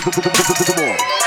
Come on.